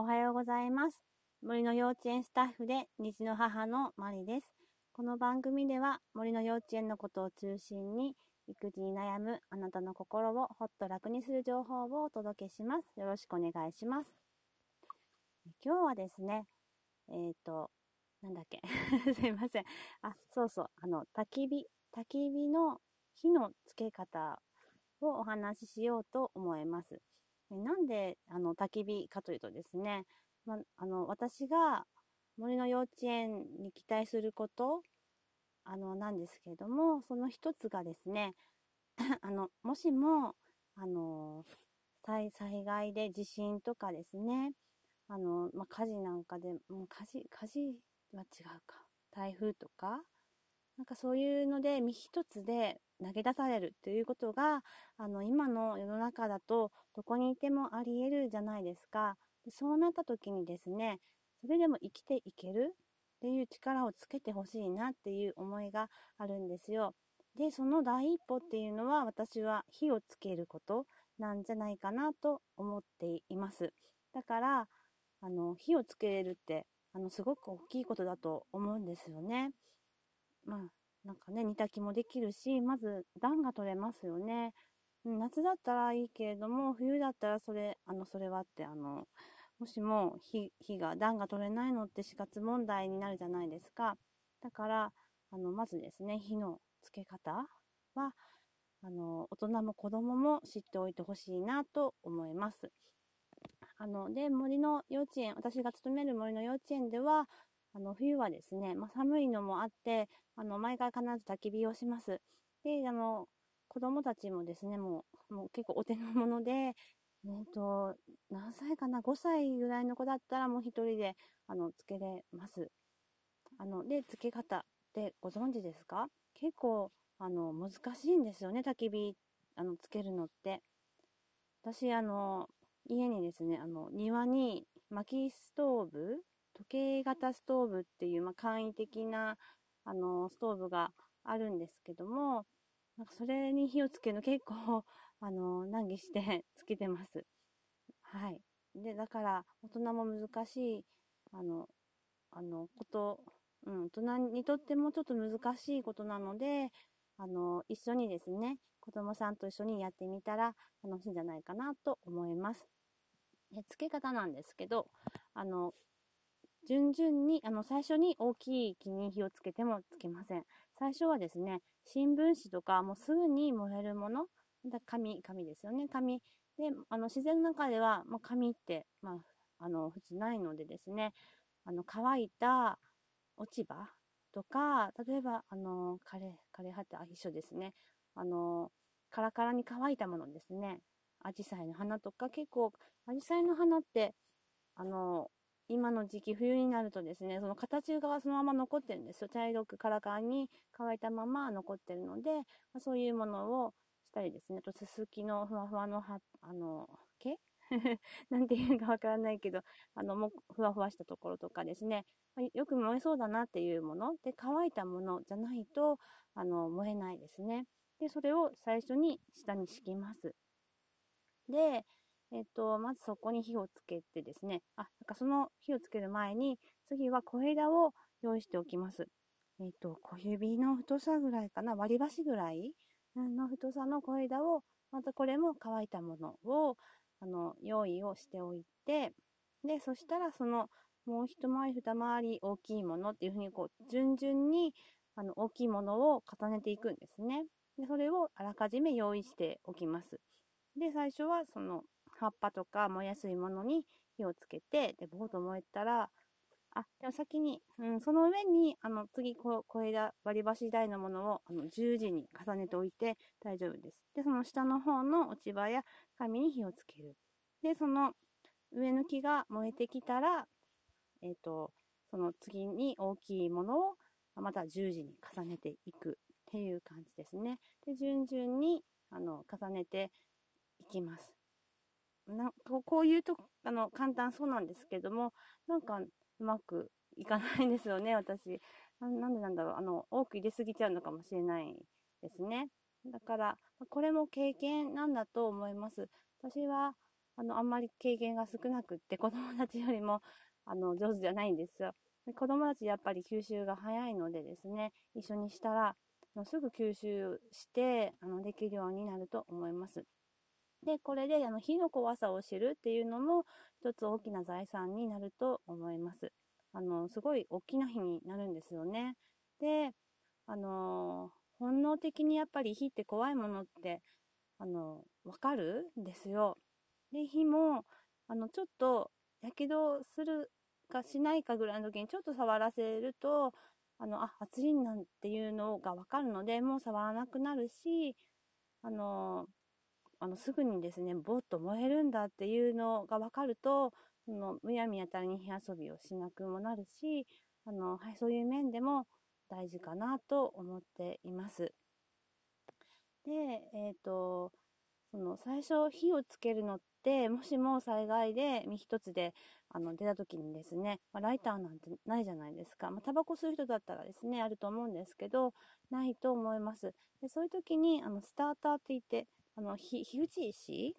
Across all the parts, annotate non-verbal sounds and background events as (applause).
おはようございます。森の幼稚園スタッフで虹の母のマリです。この番組では森の幼稚園のことを中心に育児に悩むあなたの心をほっと楽にする情報をお届けします。よろしくお願いします。今日はですね、えっ、ー、と、なんだっけ？(laughs) すいません。あ、そうそう、あの、焚き火、焚き火の火のつけ方をお話ししようと思います。なんで、あの、焚き火かというとですね、ま、あの、私が森の幼稚園に期待すること、あの、なんですけれども、その一つがですね、(clears throat) あの、もしも、あの、災害で地震とかですね、あの、ま火事なんかで、もう火事、火事は違うか。台風とか、なんかそういうので、身一つで投げ出されるということが、あの、今の世の中だと、どこにいてもあり得るじゃないですか。そうなった時にですね、それでも生きていけるっていう力をつけてほしいなっていう思いがあるんですよ。で、その第一歩っていうのは、私は火をつけることなんじゃないかなと思っています。だから、あの、火をつけれるって、あの、すごく大きいことだと思うんですよね。まあ、なんかね、煮炊きもできるし、まず暖が取れますよね。夏だったらいいけれども、冬だったらそれ、あの、それはって、あの、もしも火、火が、暖が取れないのって死活問題になるじゃないですか。だから、あの、まずですね、火のつけ方は、あの、大人も子供も知っておいてほしいなと思います。あの、で、森の幼稚園、私が勤める森の幼稚園では、あの、冬はですね、まあ、寒いのもあって、あの、毎回必ず焚き火をします。で、あの、子供たちもですね、もう、もう結構お手の物で、えっと、何歳かな ?5 歳ぐらいの子だったらもう一人で、あの、つけれます。あの、で、つけ方ってご存知ですか？結構、あの、難しいんですよね、焚き火、あの、つけるのって。私、あの、家にですね、あの、庭に薪ストーブ時計型ストーブっていう、まあ、簡易的な、あの、ストーブがあるんですけども、なんかそれに火をつけるの結構、(laughs) あの、難儀して (laughs) つけてます。はい。で、だから、大人も難しい、あの、あの、こと、うん、大人にとってもちょっと難しいことなので、あの、一緒にですね、子供さんと一緒にやってみたら楽しいんじゃないかなと思います。で、付け方なんですけど、あの、順々に、あの、最初に大きい木に火をつけてもつけません。最初はですね、新聞紙とか、もうすぐに燃えるもの、紙、紙ですよね、紙。で、あの、自然の中では、もう紙って、まあ、あの、普通ないのでですね、あの、乾いた落ち葉とか、例えば、あの、枯れ、枯れ葉って一緒ですね。あの、カラカラに乾いたものですね。アジサイの花とか、結構、アジサイの花って、あの、今の時期、冬になるとですね、その形がそのまま残ってるんですよ。茶色くカラカラに乾いたまま残ってるので、ま、そういうものをしたりですね、とすすきのふわふわの葉、あの、毛？(laughs) なんていうかわからないけど、あの、もふわふわしたところとかですね、ま、よく燃えそうだなっていうもの？で、乾いたものじゃないと、あの、燃えないですね。で、それを最初に下に敷きます。で、えっと、まずそこに火をつけてですね、あ、なんかその火をつける前に、次は小枝を用意しておきます。えっと、小指の太さぐらいかな、割り箸ぐらいの太さの小枝を、またこれも乾いたものを、あの、用意をしておいて、で、そしたらその、もう一回り二回り大きいものっていうふうに、こう、順々に、あの、大きいものを重ねていくんですね。で、それをあらかじめ用意しておきます。で、最初はその、葉っぱとか燃えやすいものに火をつけて、で、ボーと燃えたら、あ、でも先に、うん、その上に、あの、次、こ小枝、割り箸台のものを、あの、十字に重ねておいて大丈夫です。で、その下の方の落ち葉や紙に火をつける。で、その上抜きが燃えてきたら、えっ、ー、と、その次に大きいものを、また十字に重ねていくっていう感じですね。で、順々に、あの、重ねていきます。なこういうと、あの、簡単そうなんですけども、なんかうまくいかないんですよね、私。ななんでなんだろう。あの、多く入れすぎちゃうのかもしれないですね。だから、これも経験なんだと思います。私は、あの、あんまり経験が少なくって、子供たちよりも、あの、上手じゃないんですよ。で子供たちやっぱり吸収が早いのでですね、一緒にしたら、すぐ吸収して、あの、できるようになると思います。で、これで、あの、火の怖さを知るっていうのも、一つ大きな財産になると思います。あの、すごい大きな火になるんですよね。で、あの、本能的にやっぱり火って怖いものって、あの、わかるんですよ。で、火も、あの、ちょっと、やけどするかしないかぐらいの時にちょっと触らせると、あの、あ、熱いなんていうのがわかるので、もう触らなくなるし、あの、あの、すぐにですね、ぼっと燃えるんだっていうのがわかると、その、むやみやたらに火遊びをしなくもなるし、あの、はい、そういう面でも大事かなと思っています。で、えっ、ー、と、その最初火をつけるのってもしも災害で身一つであの出た時にですね、まあ、ライターなんてないじゃないですか、まあ、タバコ吸う人だったらですねあると思うんですけどないと思いますでそういう時にあのスターターって言ってあの火打ち石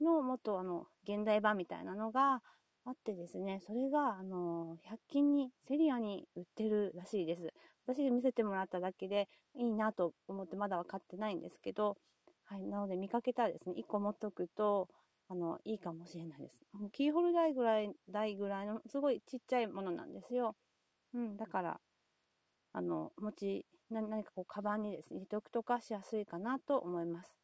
のもっとあの現代版みたいなのがあってですね、それが、あの、100均に、セリアに売ってるらしいです。私で見せてもらっただけでいいなと思ってまだ分かってないんですけど、はい。なので見かけたらですね、1個持っとくと、あの、いいかもしれないです。キーホルダーぐらい、台ぐらいの、すごいちっちゃいものなんですよ。うん、だから、あの、持ち、何かこう、カバンにですね、入れておくとかしやすいかなと思います。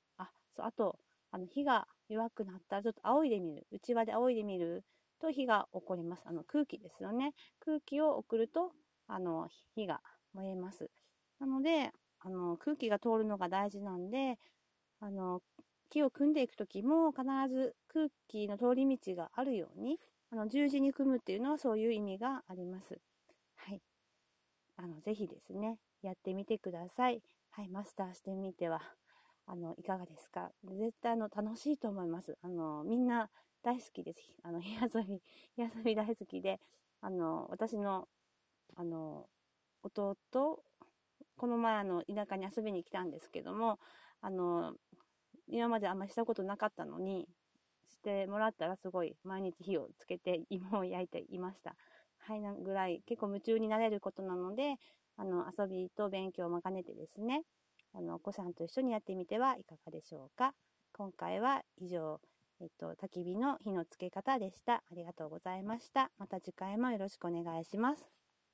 そう、あと、あの、火が弱くなったら、ちょっと仰いでみる。内輪で仰いでみると火が起こります。あの、空気ですよね。空気を送ると、あの、火が燃えます。なので、あの、空気が通るのが大事なんで、あの、木を組んでいくときも必ず空気の通り道があるように、あの、十字に組むっていうのはそういう意味があります。はい。あの、ぜひですね、やってみてください。はい、マスターしてみては、あの、いかがですか？絶対あの、楽しいと思います。あの、みんな大好きです。あの、火遊び、火遊び大好きで、あの、私の、あの、弟、この前あの、田舎に遊びに来たんですけども、あの、今まであんまりしたことなかったのに、してもらったらすごい毎日火をつけて芋を焼いていました。はい、なぐらい結構夢中になれることなので、あの、遊びと勉強を兼ねてですね、あの、お子さんと一緒にやってみてはいかがでしょうか？今回は以上、えっと、焚き火の火のつけ方でした。ありがとうございました。また次回もよろしくお願いします。